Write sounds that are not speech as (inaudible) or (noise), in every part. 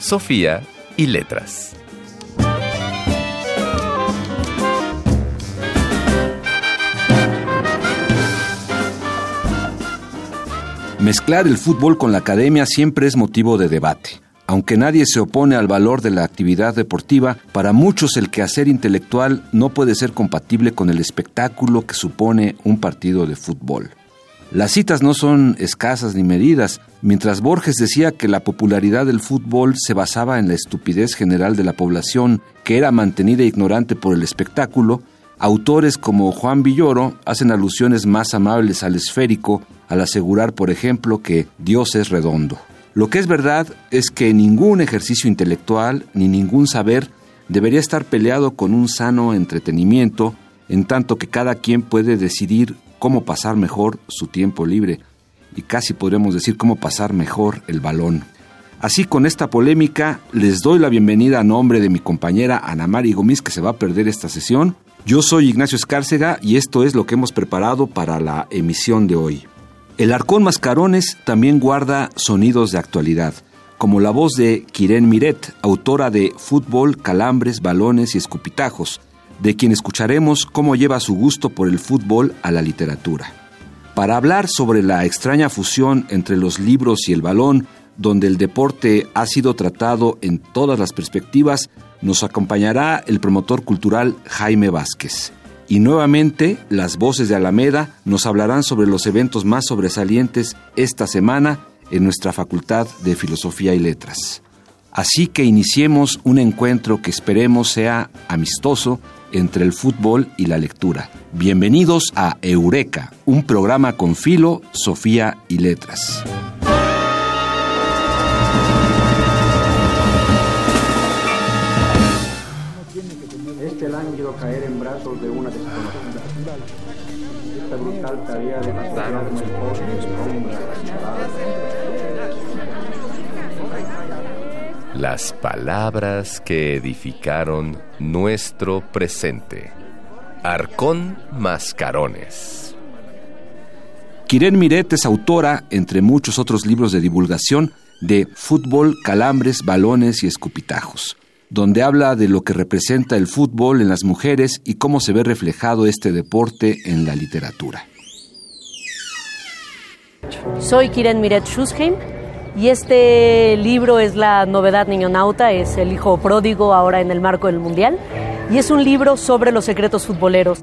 Sofía y letras. Mezclar el fútbol con la academia siempre es motivo de debate. Aunque nadie se opone al valor de la actividad deportiva, para muchos el quehacer intelectual no puede ser compatible con el espectáculo que supone un partido de fútbol. Las citas no son escasas ni medidas. Mientras Borges decía que la popularidad del fútbol se basaba en la estupidez general de la población, que era mantenida ignorante por el espectáculo, autores como Juan Villoro hacen alusiones más amables al esférico al asegurar, por ejemplo, que Dios es redondo. Lo que es verdad es que ningún ejercicio intelectual ni ningún saber debería estar peleado con un sano entretenimiento, en tanto que cada quien puede decidir cómo pasar mejor su tiempo libre y casi podríamos decir cómo pasar mejor el balón. Así con esta polémica les doy la bienvenida a nombre de mi compañera Ana Mari Gómez que se va a perder esta sesión. Yo soy Ignacio Escárcega y esto es lo que hemos preparado para la emisión de hoy. El Arcón Mascarones también guarda sonidos de actualidad, como la voz de Kiren Miret, autora de Fútbol, Calambres, Balones y Escupitajos, de quien escucharemos cómo lleva su gusto por el fútbol a la literatura. Para hablar sobre la extraña fusión entre los libros y el balón, donde el deporte ha sido tratado en todas las perspectivas, nos acompañará el promotor cultural Jaime Vázquez. Y nuevamente, las voces de Alameda nos hablarán sobre los eventos más sobresalientes esta semana en nuestra Facultad de Filosofía y Letras. Así que iniciemos un encuentro que esperemos sea amistoso entre el fútbol y la lectura. Bienvenidos a Eureka, un programa con filo, Sofía y Letras. caer en brazos de una desconocida. Esta brutal tarea de Las palabras que edificaron nuestro presente. Arcón Mascarones. Kiren Miret es autora, entre muchos otros libros de divulgación, de Fútbol, Calambres, Balones y Escupitajos donde habla de lo que representa el fútbol en las mujeres y cómo se ve reflejado este deporte en la literatura. Soy Kiren Miret Schusheim y este libro es la novedad Niño Nauta, es el hijo pródigo ahora en el marco del Mundial y es un libro sobre los secretos futboleros.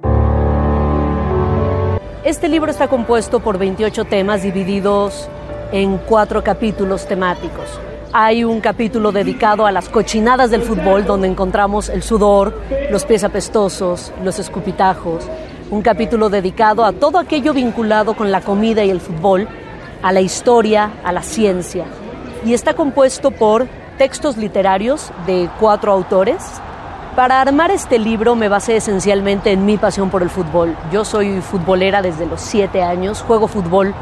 Este libro está compuesto por 28 temas divididos en cuatro capítulos temáticos. Hay un capítulo dedicado a las cochinadas del fútbol, donde encontramos el sudor, los pies apestosos, los escupitajos. Un capítulo dedicado a todo aquello vinculado con la comida y el fútbol, a la historia, a la ciencia. Y está compuesto por textos literarios de cuatro autores. Para armar este libro me basé esencialmente en mi pasión por el fútbol. Yo soy futbolera desde los siete años, juego fútbol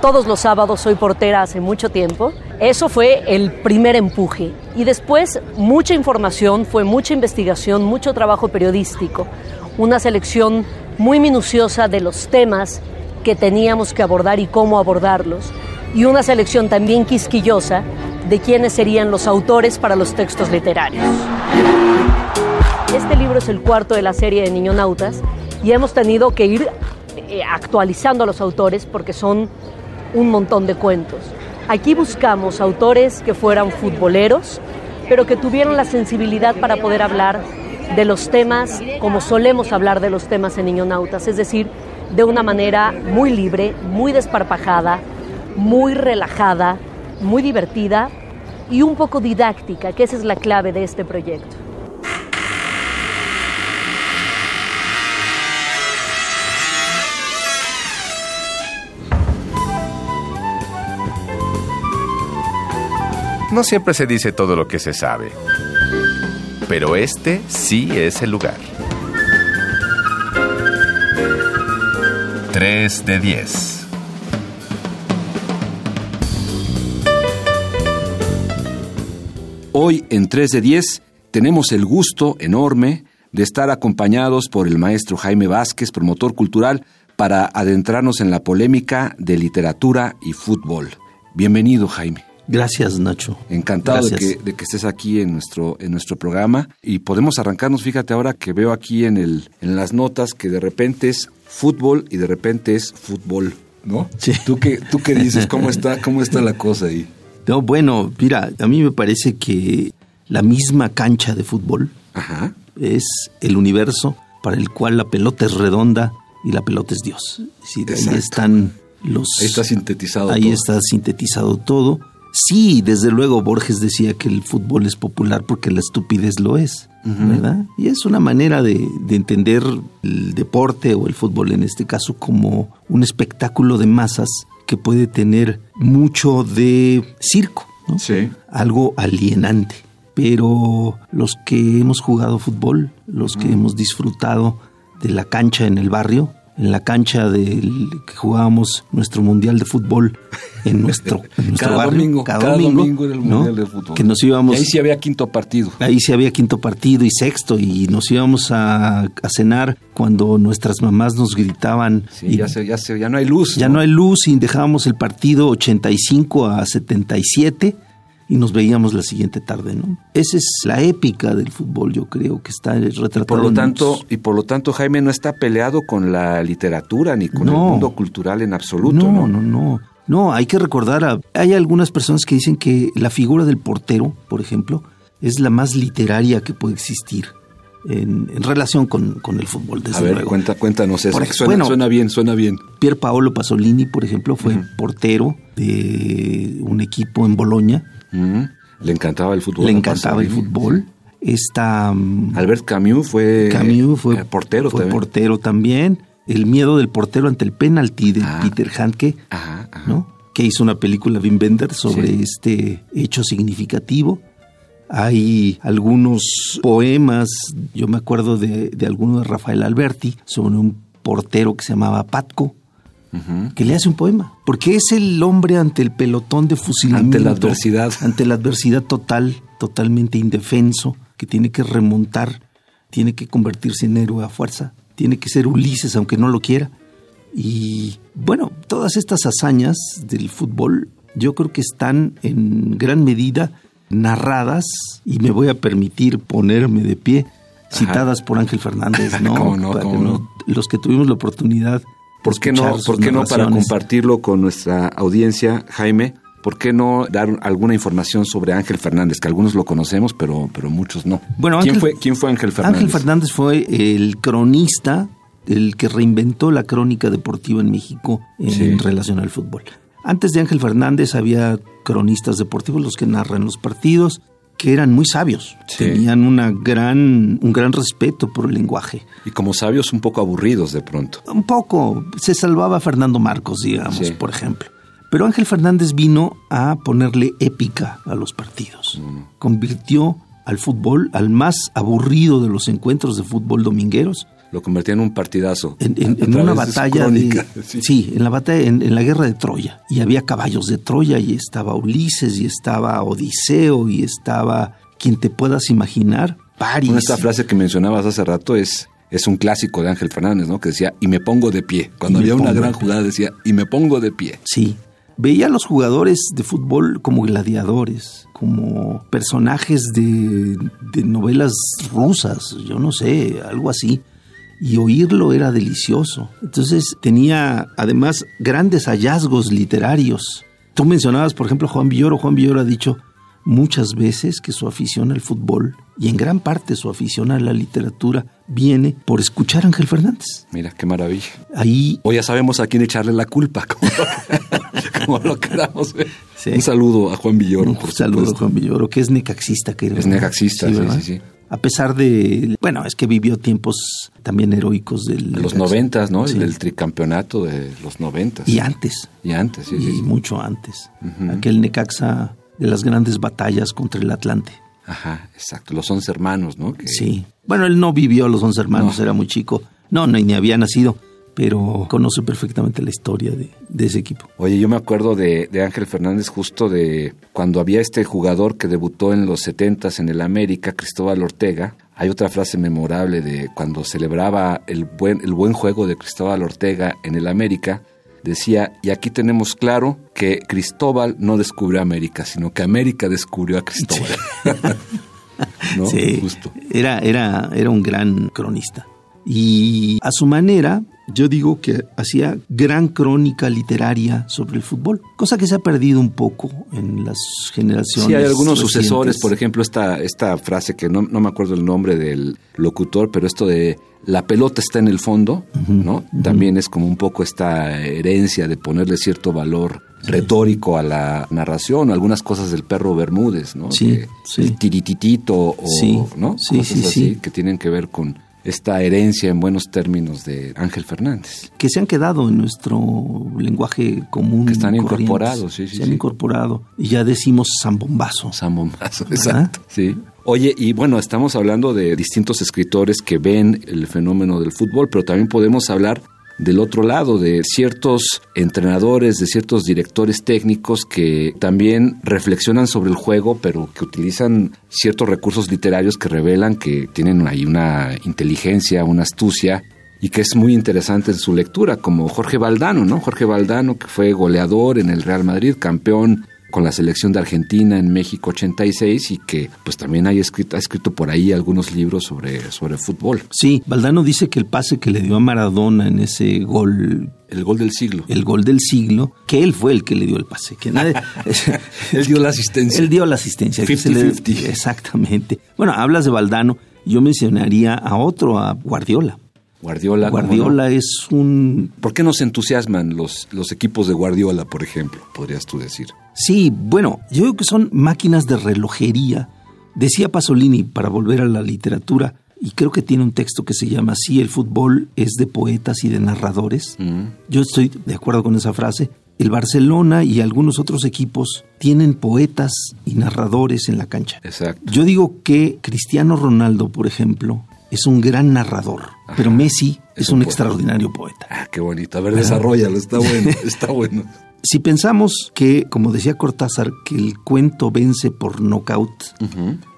todos los sábados, soy portera hace mucho tiempo eso fue el primer empuje. Y después mucha información, fue mucha investigación, mucho trabajo periodístico, una selección muy minuciosa de los temas que teníamos que abordar y cómo abordarlos, y una selección también quisquillosa de quiénes serían los autores para los textos literarios. Este libro es el cuarto de la serie de Niñonautas y hemos tenido que ir eh, actualizando a los autores porque son un montón de cuentos. Aquí buscamos autores que fueran futboleros, pero que tuvieran la sensibilidad para poder hablar de los temas como solemos hablar de los temas en Niñonautas, es decir, de una manera muy libre, muy desparpajada, muy relajada, muy divertida y un poco didáctica, que esa es la clave de este proyecto. No siempre se dice todo lo que se sabe. Pero este sí es el lugar. 3 de 10. Hoy en 3 de 10 tenemos el gusto enorme de estar acompañados por el maestro Jaime Vázquez, promotor cultural, para adentrarnos en la polémica de literatura y fútbol. Bienvenido, Jaime. Gracias, Nacho. Encantado de que, de que, estés aquí en nuestro, en nuestro programa. Y podemos arrancarnos, fíjate ahora que veo aquí en, el, en las notas que de repente es fútbol y de repente es fútbol, ¿no? Sí. ¿Tú qué, tú qué dices? ¿Cómo está, ¿Cómo está la cosa ahí? No, bueno, mira, a mí me parece que la misma cancha de fútbol Ajá. es el universo para el cual la pelota es redonda y la pelota es Dios. Es decir, ahí están los... Ahí está sintetizado Ahí todo. está sintetizado todo. Sí, desde luego Borges decía que el fútbol es popular porque la estupidez lo es, ¿verdad? Y es una manera de, de, entender el deporte o el fútbol en este caso como un espectáculo de masas que puede tener mucho de circo, ¿no? Sí. Algo alienante. Pero los que hemos jugado fútbol, los que hemos disfrutado de la cancha en el barrio, en la cancha del que jugábamos nuestro mundial de fútbol en nuestro, (laughs) en nuestro cada barrio, domingo, cada, cada domingo, domingo era el ¿no? mundial de fútbol. Que nos íbamos. Y ahí sí había quinto partido. Ahí sí había quinto partido y sexto y nos íbamos a, a cenar cuando nuestras mamás nos gritaban. Sí, y ya, se, ya, se, ya no hay luz. ya no hay luz y dejábamos el partido 85 a 77 y nos veíamos la siguiente tarde, ¿no? Esa es la épica del fútbol, yo creo que está retratada. Por lo tanto, y por lo tanto Jaime no está peleado con la literatura ni con el mundo cultural en absoluto, no, ¿no? no, no. No, hay que recordar, a- hay algunas personas que dicen que la figura del portero, por ejemplo, es la más literaria que puede existir en, en relación con, con el fútbol, desde A ver, luego. cuenta, cuéntanos eso. Bueno. suena bien, suena bien. Pier Paolo Pasolini, por ejemplo, fue portero de un equipo en Boloña. Mm. Le encantaba el fútbol. Le encantaba el fútbol. Esta mm, Albert Camus fue, Camus fue portero fue también. portero también. El miedo del portero ante el penalti de Ah. Peter Handke, Ajá, ajá. ¿no? Que hizo una película Wim Wenders sobre Sí. este hecho significativo. Hay algunos poemas, yo me acuerdo de, de alguno de Rafael Alberti, sobre un portero que se llamaba Patco, Que le hace un poema. Porque es el hombre ante el pelotón de fusilamiento. Ante la adversidad. (laughs) Ante la adversidad total, totalmente indefenso, que tiene que remontar, tiene que convertirse en héroe a fuerza, tiene que ser Ulises aunque no lo quiera. Y bueno, todas estas hazañas del fútbol yo creo que están en gran medida narradas y me voy a permitir ponerme de pie, citadas por Ángel Fernández, (laughs) ¿no? Cómo no, cómo no. Los que tuvimos la oportunidad. ¿Por qué no, por qué no para compartirlo con nuestra audiencia, Jaime? ¿Por qué no dar alguna información sobre Ángel Fernández? Que algunos lo conocemos, pero, pero muchos no. Bueno, ¿Quién, Ángel- fue, ¿Quién fue Ángel Fernández? Ángel Fernández fue el cronista, el que reinventó la crónica deportiva en México en Sí. relación al fútbol. Antes de Ángel Fernández había cronistas deportivos, los que narran los partidos, que eran muy sabios, Sí. tenían una gran, un gran respeto por el lenguaje. Y como sabios un poco aburridos de pronto. Un poco, se salvaba Fernando Marcos, digamos, Sí. por ejemplo. Pero Ángel Fernández vino a ponerle épica a los partidos. Convirtió al fútbol, al más aburrido de los encuentros de fútbol domingueros, Lo convertía en un partidazo. en, en- en una batalla de, (laughs) sí. sí. en la batalla en, en la guerra de Troya y había caballos de Troya y estaba Ulises y estaba Odiseo y estaba quien te puedas imaginar París Bueno, esta frase que mencionabas hace rato es, es un clásico de Ángel Fernández, ¿no? Que decía, y me pongo de pie. Cuando había una gran jugada decía, y me pongo de pie. sí veía a los jugadores de fútbol como gladiadores como personajes de, de novelas rusas yo no sé algo así y oírlo era delicioso. Entonces tenía además grandes hallazgos literarios. Tú mencionabas, por ejemplo, Juan Villoro. Juan Villoro ha dicho muchas veces que su afición al fútbol y en gran parte su afición a la literatura viene por escuchar a Ángel Fernández. Mira, qué maravilla. Ahí O ya sabemos a quién echarle la culpa, (laughs) como lo, como lo queramos ver. Sí. Un saludo a Juan Villoro, un por saludo a. Juan Villoro, que es necaxista. Que Es necaxista, sí, sí, sí. A pesar de, bueno, es que vivió tiempos también heroicos del... Los noventas, ¿no? Sí. El del tricampeonato de los noventas. Y antes. Y antes, sí, y sí, sí. mucho antes. Aquel Necaxa de las grandes batallas contra el Atlante. Ajá, exacto. Los once hermanos, ¿no? Sí. Bueno, él no vivió los once hermanos, era muy chico. No, ni, ni había nacido pero conoce perfectamente la historia de, ese equipo. Oye, yo me acuerdo de, Ángel Fernández justo de cuando había este jugador que debutó en los 70 en el América, Cristóbal Ortega. Hay otra frase memorable de cuando celebraba el buen, el buen juego de Cristóbal Ortega en el América, decía, y aquí tenemos claro que Cristóbal no descubrió América, sino que América descubrió a Cristóbal. Sí, (laughs) Justo. Era, era, era un gran cronista. Y a su manera, yo digo que hacía gran crónica literaria sobre el fútbol, cosa que se ha perdido un poco en las generaciones. Sí, hay algunos sucesores, por ejemplo, esta, esta frase que no, no me acuerdo el nombre del locutor, pero esto de la pelota está en el fondo, ¿no? También es como un poco esta herencia de ponerle cierto valor retórico a la narración, algunas cosas del perro Bermúdez, ¿no? Sí, El tirititito o, ¿no? Sí, sí, sí. que tienen que ver con esta herencia en buenos términos de Ángel Fernández. Que se han quedado en nuestro lenguaje común. Que están incorporados, sí, sí. Se han incorporado. Y ya decimos zambombazo. Zambombazo, exacto. Sí. Oye, y bueno, estamos hablando de distintos escritores que ven el fenómeno del fútbol, pero también podemos hablar del otro lado, de ciertos entrenadores, de ciertos directores técnicos que también reflexionan sobre el juego, pero que utilizan ciertos recursos literarios que revelan que tienen ahí una inteligencia, una astucia y que es muy interesante en su lectura, como Jorge Valdano, ¿no? Jorge Valdano, que fue goleador en el Real Madrid, campeón con la selección de Argentina en México 86 y que pues también ha escrito, ha escrito por ahí algunos libros sobre, sobre fútbol. Sí, Valdano dice que el pase que le dio a Maradona en ese gol el gol del siglo. El gol del siglo, que él fue el que le dio el pase. Que nadie, (laughs) él dio la asistencia. Él dio la asistencia. 50-50. Exactamente. Bueno, hablas de Valdano, yo mencionaría a otro, a Guardiola. Guardiola. Guardiola es un... ¿Por qué nos entusiasman los, los equipos de Guardiola, por ejemplo? Podrías tú decir. Sí, bueno, yo creo que son máquinas de relojería. Decía Pasolini, para volver a la literatura, y creo que tiene un texto que se llama así, el fútbol es de poetas y de narradores. Mm. Yo estoy de acuerdo con esa frase. El Barcelona y algunos otros equipos tienen poetas y narradores en la cancha. Exacto. Yo digo que Cristiano Ronaldo, por ejemplo, es un gran narrador, pero Messi es, un, extraordinario poeta. Ah, qué bonito. A ver, desarrollalo, está (laughs) bueno, está bueno. Si pensamos que, como decía Cortázar, que el cuento vence por knockout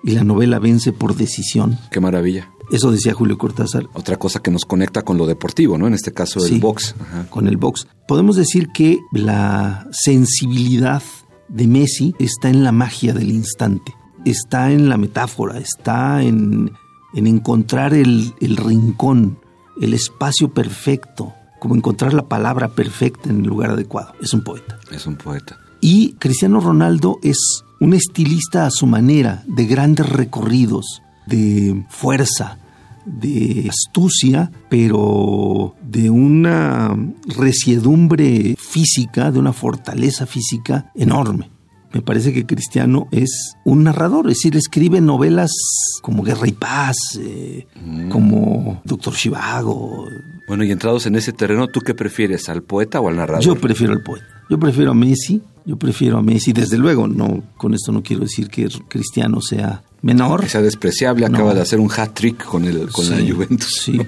y la novela vence por decisión. Qué maravilla. Eso decía Julio Cortázar. Otra cosa que nos conecta con lo deportivo, ¿no? En este caso el box. Con el box. Podemos decir que la sensibilidad de Messi está en la magia del instante, está en la metáfora, está en en encontrar el, rincón, el espacio perfecto, como encontrar la palabra perfecta en el lugar adecuado. Es un poeta. Es un poeta. Y Cristiano Ronaldo es un estilista a su manera, de grandes recorridos, de fuerza, de astucia, pero de una resiedumbre física, de una fortaleza física enorme me parece que Cristiano es un narrador, es decir, escribe novelas como Guerra y Paz, eh, mm. como Doctor Chivago. Bueno, y entrados en ese terreno, ¿tú qué prefieres, al poeta o al narrador? Yo prefiero al poeta. Yo prefiero a Messi, yo prefiero a Messi, desde luego, no, con esto no quiero decir que Cristiano sea menor. Que sea despreciable, acaba de hacer un hat-trick con, el, con la Juventus. (laughs) Sí.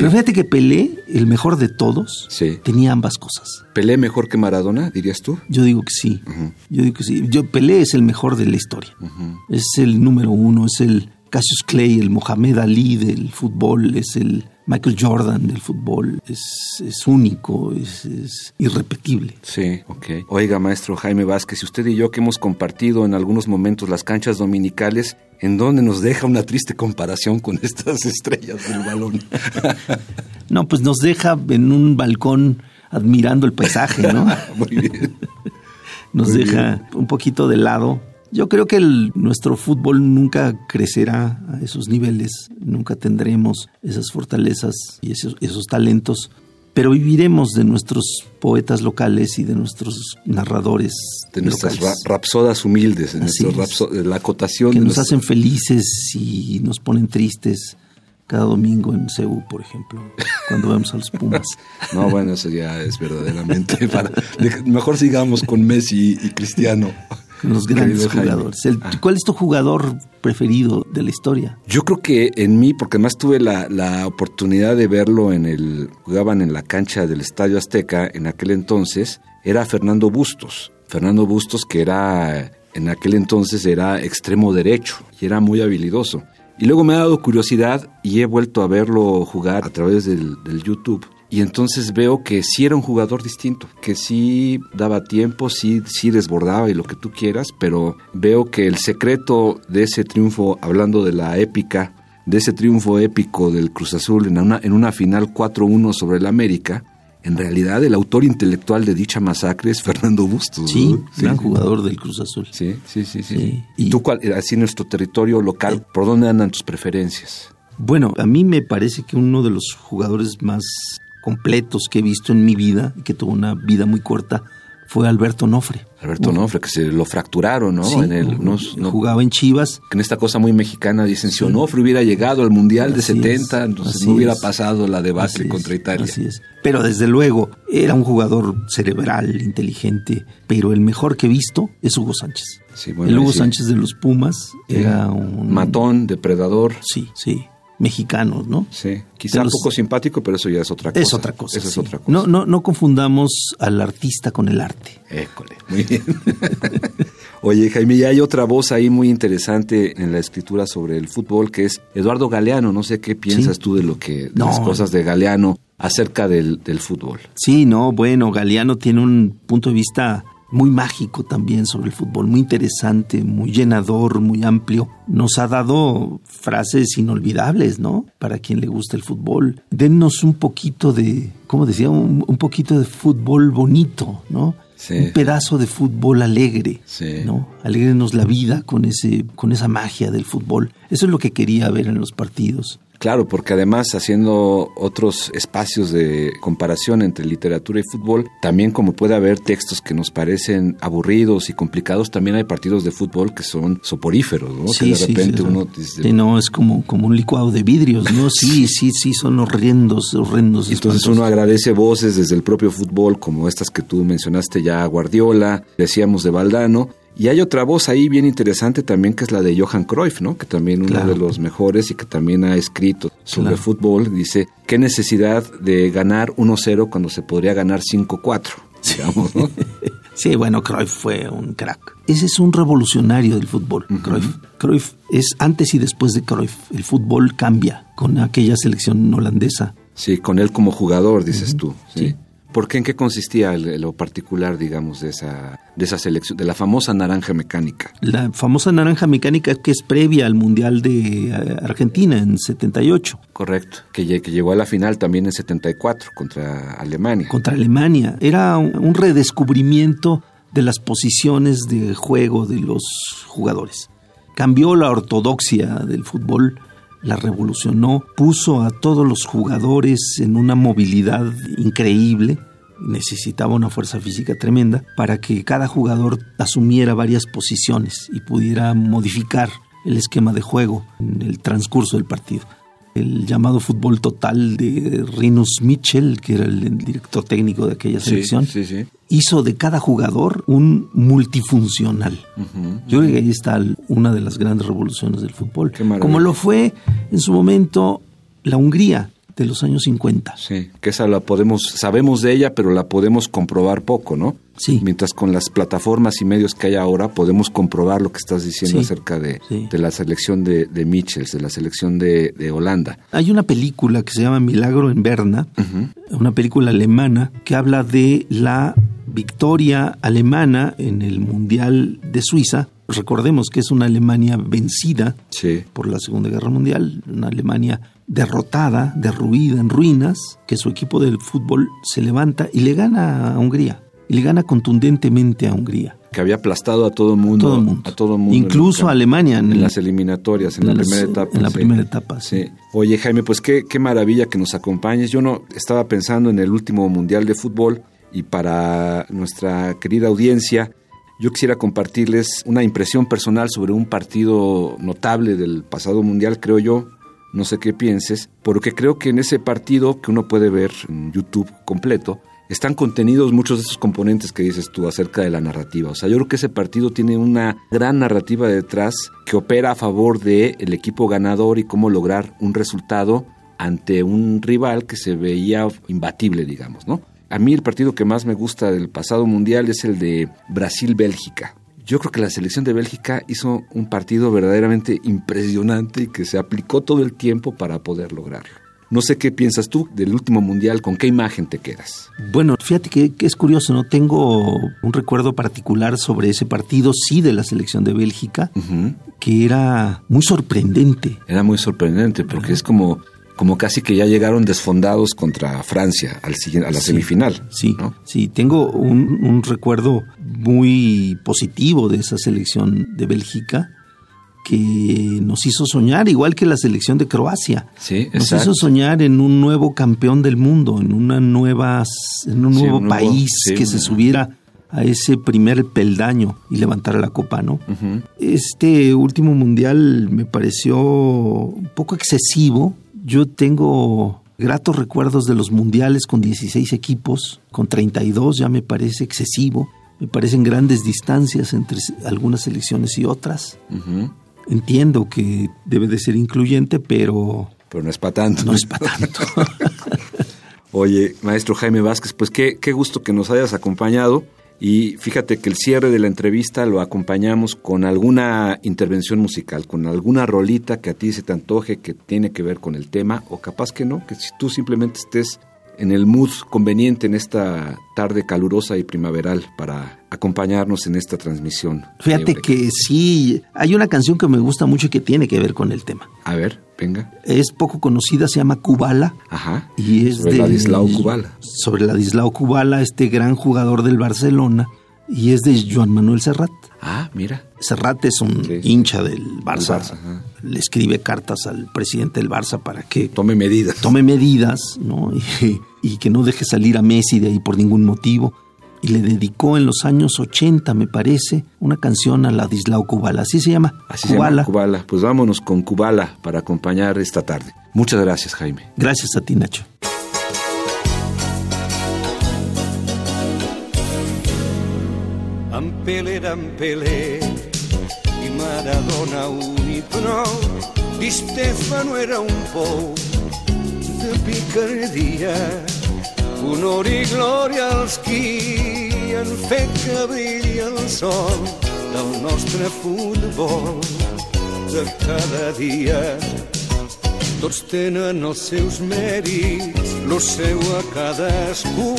Pero fíjate que Pelé, el mejor de todos, tenía ambas cosas. ¿Pelé mejor que Maradona, dirías tú? Yo digo que sí. Yo digo que sí. Yo, Pelé es el mejor de la historia. Es el número uno, es el Cassius Clay, el Mohamed Ali del fútbol, es el Michael Jordan del fútbol es, único, es, irrepetible. Sí, ok. Oiga, maestro Jaime Vázquez, usted y yo que hemos compartido en algunos momentos las canchas dominicales, ¿en dónde nos deja una triste comparación con estas (laughs) estrellas del balón? (laughs) no, pues nos deja en un balcón admirando el paisaje, ¿no? (laughs) Muy bien. nos deja un poquito de lado yo creo que nuestro fútbol nunca crecerá a esos niveles, nunca tendremos esas fortalezas y esos, talentos, pero viviremos de nuestros poetas locales y de nuestros narradores. De nuestras rapsodas humildes, de la acotación. Que nos hacen felices y nos ponen tristes, cada domingo en Ceú, por ejemplo, cuando vemos a los Pumas. (laughs) no, bueno, eso ya es verdaderamente (laughs) para... Mejor sigamos con Messi y Cristiano. Los grandes jugadores. Ah. ¿Cuál es tu jugador preferido de la historia? Yo creo que en mí, porque además tuve la, la oportunidad de verlo en el... Jugaban en la cancha del Estadio Azteca en aquel entonces, era Fernando Bustos. Fernando Bustos que era en aquel entonces era extremo derecho y era muy habilidoso. Y luego me ha dado curiosidad y he vuelto a verlo jugar a través del, YouTube. Y entonces veo que sí era un jugador distinto, que sí daba tiempo, sí, sí desbordaba y lo que tú quieras, pero veo que el secreto de ese triunfo, hablando de la épica, de ese triunfo épico del Cruz Azul en una, en una final 4-1 sobre el América, en realidad el autor intelectual de dicha masacre es Fernando Bustos. Sí, gran jugador del Cruz Azul. Sí, sí, sí. sí. ¿Y, tú, cuál, así en nuestro territorio local, eh. por dónde andan tus preferencias? Bueno, a mí me parece que uno de los jugadores más completos que he visto en mi vida, y que tuvo una vida muy corta, fue Alberto Nofre. Alberto Nofre, que se lo fracturaron, ¿no? en el, jugaba en Chivas. En esta cosa muy mexicana dicen, si Onofre hubiera llegado al Mundial de 70, entonces no hubiera pasado la debacle contra Italia. Así es. Pero desde luego, era un jugador cerebral, inteligente, pero el mejor que he visto es Hugo Sánchez. el Hugo Sánchez de los Pumas era un... Matón, depredador. Sí, sí mexicanos, ¿no? Sí, quizá un poco simpático, pero eso ya es otra cosa. Es otra cosa. es otra cosa. No, no, no confundamos al artista con el arte. École, muy bien. (laughs) Oye, Jaime, y hay otra voz ahí muy interesante en la escritura sobre el fútbol, que es Eduardo Galeano. No sé qué piensas tú de lo que, de las cosas de Galeano acerca del, del fútbol. Sí, no, bueno, Galeano tiene un punto de vista muy mágico también sobre el fútbol, muy interesante, muy llenador, muy amplio. Nos ha dado frases inolvidables, ¿no? Para quien le gusta el fútbol. Dennos un poquito de, ¿cómo decía? Un, poquito de fútbol bonito, ¿no? Un pedazo de fútbol alegre, ¿no? Alégrenos la vida con ese, con esa magia del fútbol. Eso es lo que quería ver en los partidos. Claro, porque además haciendo otros espacios de comparación entre literatura y fútbol, también como puede haber textos que nos parecen aburridos y complicados, también hay partidos de fútbol que son soporíferos, ¿no? Sí, que de repente uno dice, no, es como, como un licuado de vidrios, ¿no? (laughs) Sí, sí, sí, son horrendos, horrendos. Entonces uno agradece voces desde el propio fútbol, como estas que tú mencionaste ya, Guardiola, decíamos de Valdano, y hay otra voz ahí bien interesante también que es la de Johan Cruyff, ¿no? Que también uno de los mejores y que también ha escrito sobre fútbol. Dice, ¿qué necesidad de ganar 1-0 cuando se podría ganar 5-4? Digamos, ¿no? (laughs) sí, bueno, Cruyff fue un crack. Ese es un revolucionario del fútbol, Cruyff. Cruyff es antes y después de Cruyff. El fútbol cambia con aquella selección holandesa. Sí, con él como jugador, dices tú. sí. ¿Por qué? ¿En qué consistía lo particular, digamos, de esa, de esa selección, de la famosa naranja mecánica? La famosa naranja mecánica que es previa al Mundial de eh, Argentina en 78. Correcto, que, que llegó a la final también en 74 contra Alemania. Contra Alemania. Era un redescubrimiento de las posiciones de juego de los jugadores. Cambió la ortodoxia del fútbol la revolucionó, puso a todos los jugadores en una movilidad increíble, necesitaba una fuerza física tremenda para que cada jugador asumiera varias posiciones y pudiera modificar el esquema de juego en el transcurso del partido el llamado fútbol total de Rinus Mitchell, que era el director técnico de aquella selección, hizo de cada jugador un multifuncional. Yo creo que ahí está una de las grandes revoluciones del fútbol. Como lo fue en su momento la Hungría de los años 50. Sí, que esa la podemos, sabemos de ella, pero la podemos comprobar poco, ¿no? Sí. Mientras con las plataformas y medios que hay ahora podemos comprobar lo que estás diciendo acerca de, de, la selección de, de Mitchells, de la selección de, de, Holanda. Hay una película que se llama Milagro en Berna, una película alemana que habla de la victoria alemana en el Mundial de Suiza. Recordemos que es una Alemania vencida por la Segunda Guerra Mundial, una Alemania derrotada, derruida, en ruinas, que su equipo de fútbol se levanta y le gana a Hungría. Y le gana contundentemente a Hungría. Que había aplastado a todo el mundo. A todo mundo Incluso a Alemania. En, las eliminatorias, en, la primera etapa. En la primera etapa, sí. Oye, Jaime, pues qué, qué maravilla que nos acompañes. Yo no estaba pensando en el último Mundial de Fútbol y para nuestra querida audiencia, yo quisiera compartirles una impresión personal sobre un partido notable del pasado Mundial, creo yo, no sé qué pienses, porque creo que en ese partido que uno puede ver en YouTube completo, están contenidos muchos de esos componentes que dices tú acerca de la narrativa. O sea, yo creo que ese partido tiene una gran narrativa detrás que opera a favor del el equipo ganador y cómo lograr un resultado ante un rival que se veía imbatible, digamos, ¿no? A mí el partido que más me gusta del pasado mundial es el de Brasil-Bélgica. Yo creo que la selección de Bélgica hizo un partido verdaderamente impresionante y que se aplicó todo el tiempo para poder lograrlo. No sé qué piensas tú del último mundial, con qué imagen te quedas. Bueno, fíjate que, es curioso, no tengo un recuerdo particular sobre ese partido, sí, de la selección de Bélgica, que era muy sorprendente. Era muy sorprendente porque es como como casi que ya llegaron desfondados contra Francia al, a la semifinal. Sí, sí, tengo un, un, recuerdo muy positivo de esa selección de Bélgica que nos hizo soñar, igual que la selección de Croacia. Sí, nos hizo soñar en un nuevo campeón del mundo, en una nueva, en un nuevo país que se subiera a ese primer peldaño y levantara la copa, ¿no? Este último mundial me pareció un poco excesivo. Yo tengo gratos recuerdos de los mundiales con 16 equipos, con 32 ya me parece excesivo. Me parecen grandes distancias entre algunas selecciones y otras. Entiendo que debe de ser incluyente, pero... Pero no es para tanto. No es para tanto. (laughs) Oye, maestro Jaime Vázquez, pues qué, qué gusto que nos hayas acompañado. Y fíjate que el cierre de la entrevista lo acompañamos con alguna intervención musical, con alguna rolita que a ti se te antoje que tiene que ver con el tema, o capaz que no, que si tú simplemente estés en el mood conveniente en esta tarde calurosa y primaveral para acompañarnos en esta transmisión. Fíjate que sí, hay una canción que me gusta mucho y que tiene que ver con el tema. A ver, venga. Es poco conocida, se llama Kubala. Ajá. Y es sobre de Ladislao Kubala. Sobre Ladislao Kubala, este gran jugador del Barcelona y es de Joan Manuel Serrat. Ah, mira. Serrat es un hincha del Barça. Le escribe cartas al presidente del Barça para que tome medidas. Tome medidas, ¿no? (laughs) Y, que no deje salir a Messi de ahí por ningún motivo. Y le dedicó en los años 80, me parece, una canción a Ladislao Kubala. Así se llama. Así se llama Kubala. Pues vámonos con Kubala para acompañar esta tarde. Muchas gracias, Jaime. Gracias a ti, Nacho. Pelé d'en Pelé i Maradona un i prou. Di Stefano era un pou de picardia, honor i glòria als qui han fet que brilli el sol del nostre futbol de cada dia. Tots tenen els seus mèrits, lo seu a cadascú,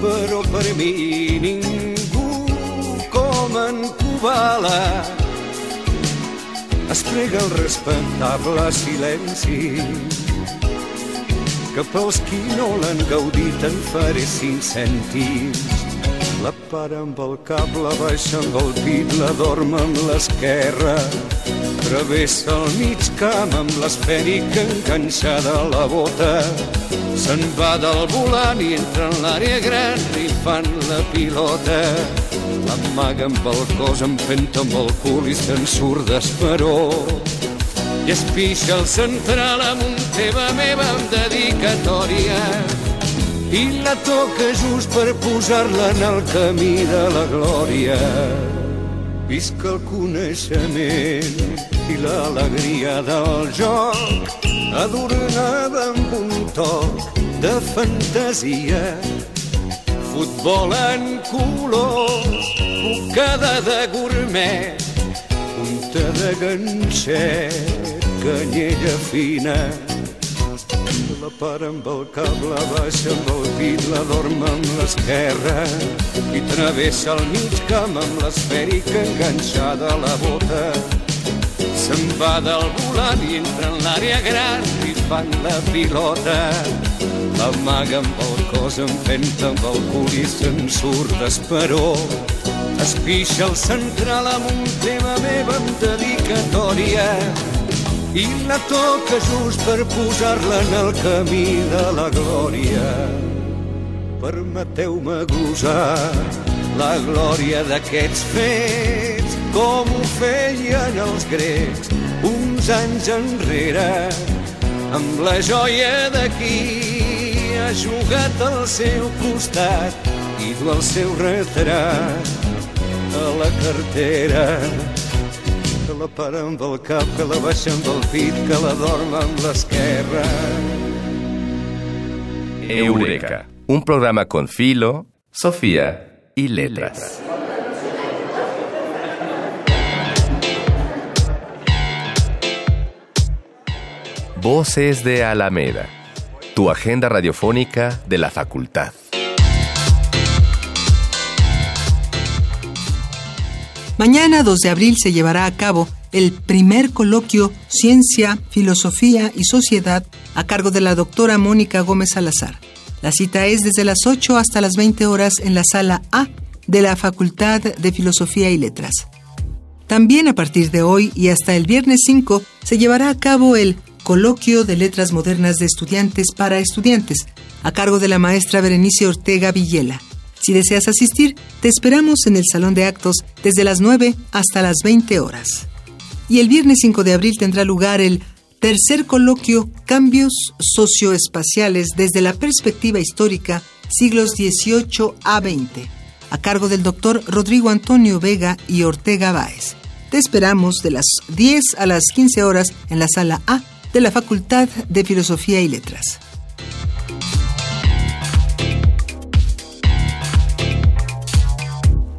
però per mi ningú en Kubala es prega el respectable silenci que pels qui no l'han gaudit en faré cinc cèntims. La para amb el cap, la baixa amb el pit, la dorma amb l'esquerra. Travessa el mig camp amb l'esfèric enganxada a la bota. Se'n va del volant i entra en l'àrea gran rifant la pilota Amaga amb el cos, empenta amb el cul i se'n surt d'esperó. I es pixa el central amb un teva meva amb dedicatòria i la toca just per posar-la en el camí de la glòria. Visca el coneixement i l'alegria del joc adornada amb un toc de fantasia futbol en colors, bocada de gourmet, punta de ganxet, canyella fina. La para amb el cap, la baixa amb el pit, la dorma amb l'esquerra i travessa el mig camp amb l'esfèrica enganxada a la bota. Se'n va del volant i entra en l'àrea gran i fan la pilota. L'amaga amb el cos, empenta amb el cul i se'n surt d'esperó. Es pixa el central amb un tema meva amb dedicatòria i la toca just per posar-la en el camí de la glòria. Permeteu-me glosar la glòria d'aquests fets com ho feien els grecs uns anys enrere amb la joia d'aquí ha jugat al seu costat i du el seu retrat a la cartera que la para amb el cap, que la baixa amb el pit, que la dorm amb l'esquerra. Eureka, un programa con filo, Sofía y letras. Voces de Alameda, tu agenda radiofónica de la facultad. Mañana 2 de abril se llevará a cabo el primer coloquio Ciencia, Filosofía y Sociedad a cargo de la doctora Mónica Gómez Salazar. La cita es desde las 8 hasta las 20 horas en la sala A de la Facultad de Filosofía y Letras. También a partir de hoy y hasta el viernes 5 se llevará a cabo el Coloquio de Letras Modernas de Estudiantes para Estudiantes, a cargo de la maestra Berenice Ortega Villela. Si deseas asistir, te esperamos en el Salón de Actos desde las 9 hasta las 20 horas. Y el viernes 5 de abril tendrá lugar el tercer coloquio Cambios socioespaciales desde la perspectiva histórica siglos XVIII a XX, a cargo del doctor Rodrigo Antonio Vega y Ortega Báez. Te esperamos de las 10 a las 15 horas en la sala A de la Facultad de Filosofía y Letras.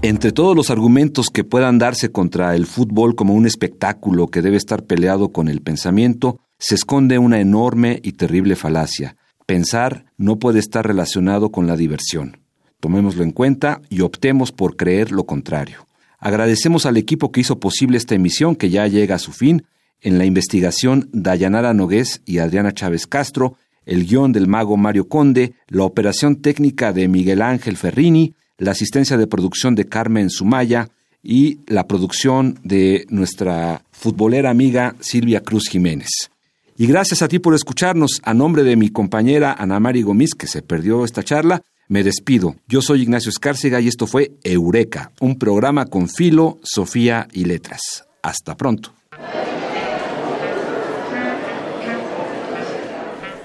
Entre todos los argumentos que puedan darse contra el fútbol como un espectáculo que debe estar peleado con el pensamiento, se esconde una enorme y terrible falacia. Pensar no puede estar relacionado con la diversión. Tomémoslo en cuenta y optemos por creer lo contrario. Agradecemos al equipo que hizo posible esta emisión que ya llega a su fin en la investigación Dayanara Nogués y Adriana Chávez Castro, el guion del mago Mario Conde, la operación técnica de Miguel Ángel Ferrini, la asistencia de producción de Carmen Sumaya y la producción de nuestra futbolera amiga Silvia Cruz Jiménez. Y gracias a ti por escucharnos. A nombre de mi compañera Ana Mari Gomis, que se perdió esta charla, me despido. Yo soy Ignacio Escárcega y esto fue Eureka, un programa con filo, Sofía y letras. Hasta pronto.